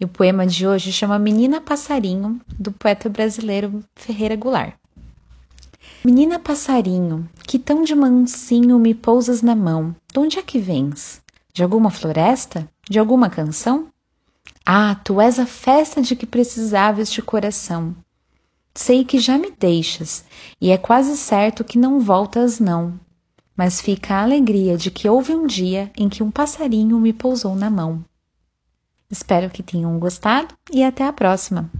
E o poema de hoje chama Menina Passarinho, do poeta brasileiro Ferreira Goulart. Menina passarinho, que tão de mansinho me pousas na mão, de onde é que vens? De alguma floresta? De alguma canção? Ah, tu és a festa de que precisava este coração. Sei que já me deixas, e é quase certo que não voltas, não. Mas fica a alegria de que houve um dia em que um passarinho me pousou na mão. Espero que tenham gostado e até a próxima!